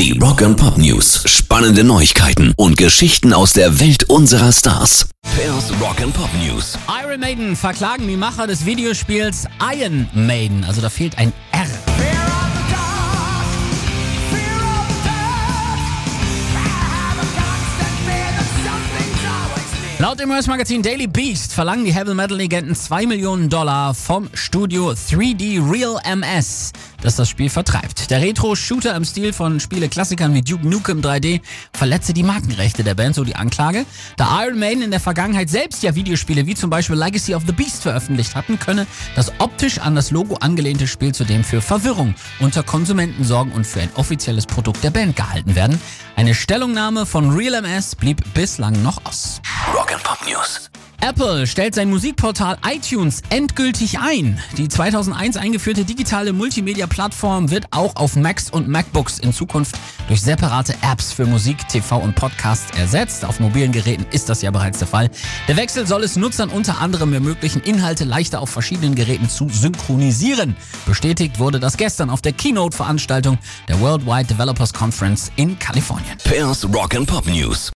Die Rock and Pop News. Spannende Neuigkeiten und Geschichten aus der Welt unserer Stars. Pairs Rock and Pop News. Iron Maiden verklagen die Macher des Videospiels Iron Maiden. Also da fehlt ein R. Laut dem US-Magazin Daily Beast verlangen die Heavy Metal-Legenden 2 Millionen Dollar vom Studio 3D Real MS, das das Spiel vertreibt. Der Retro-Shooter im Stil von Spiele-Klassikern wie Duke Nukem 3D verletze die Markenrechte der Band, so die Anklage. Da Iron Maiden in der Vergangenheit selbst ja Videospiele wie zum Beispiel Legacy of the Beast veröffentlicht hatten, könne das optisch an das Logo angelehnte Spiel zudem für Verwirrung unter Konsumenten sorgen und für ein offizielles Produkt der Band gehalten werden. Eine Stellungnahme von Real MS blieb bislang noch aus. Rock and Pop News. Apple stellt sein Musikportal iTunes endgültig ein. Die 2001 eingeführte digitale Multimedia-Plattform wird auch auf Macs und MacBooks in Zukunft durch separate Apps für Musik, TV und Podcasts ersetzt. Auf mobilen Geräten ist das ja bereits der Fall. Der Wechsel soll es Nutzern unter anderem ermöglichen, Inhalte leichter auf verschiedenen Geräten zu synchronisieren. Bestätigt wurde das gestern auf der Keynote-Veranstaltung der Worldwide Developers Conference in Kalifornien. Pairs Rock and Pop News.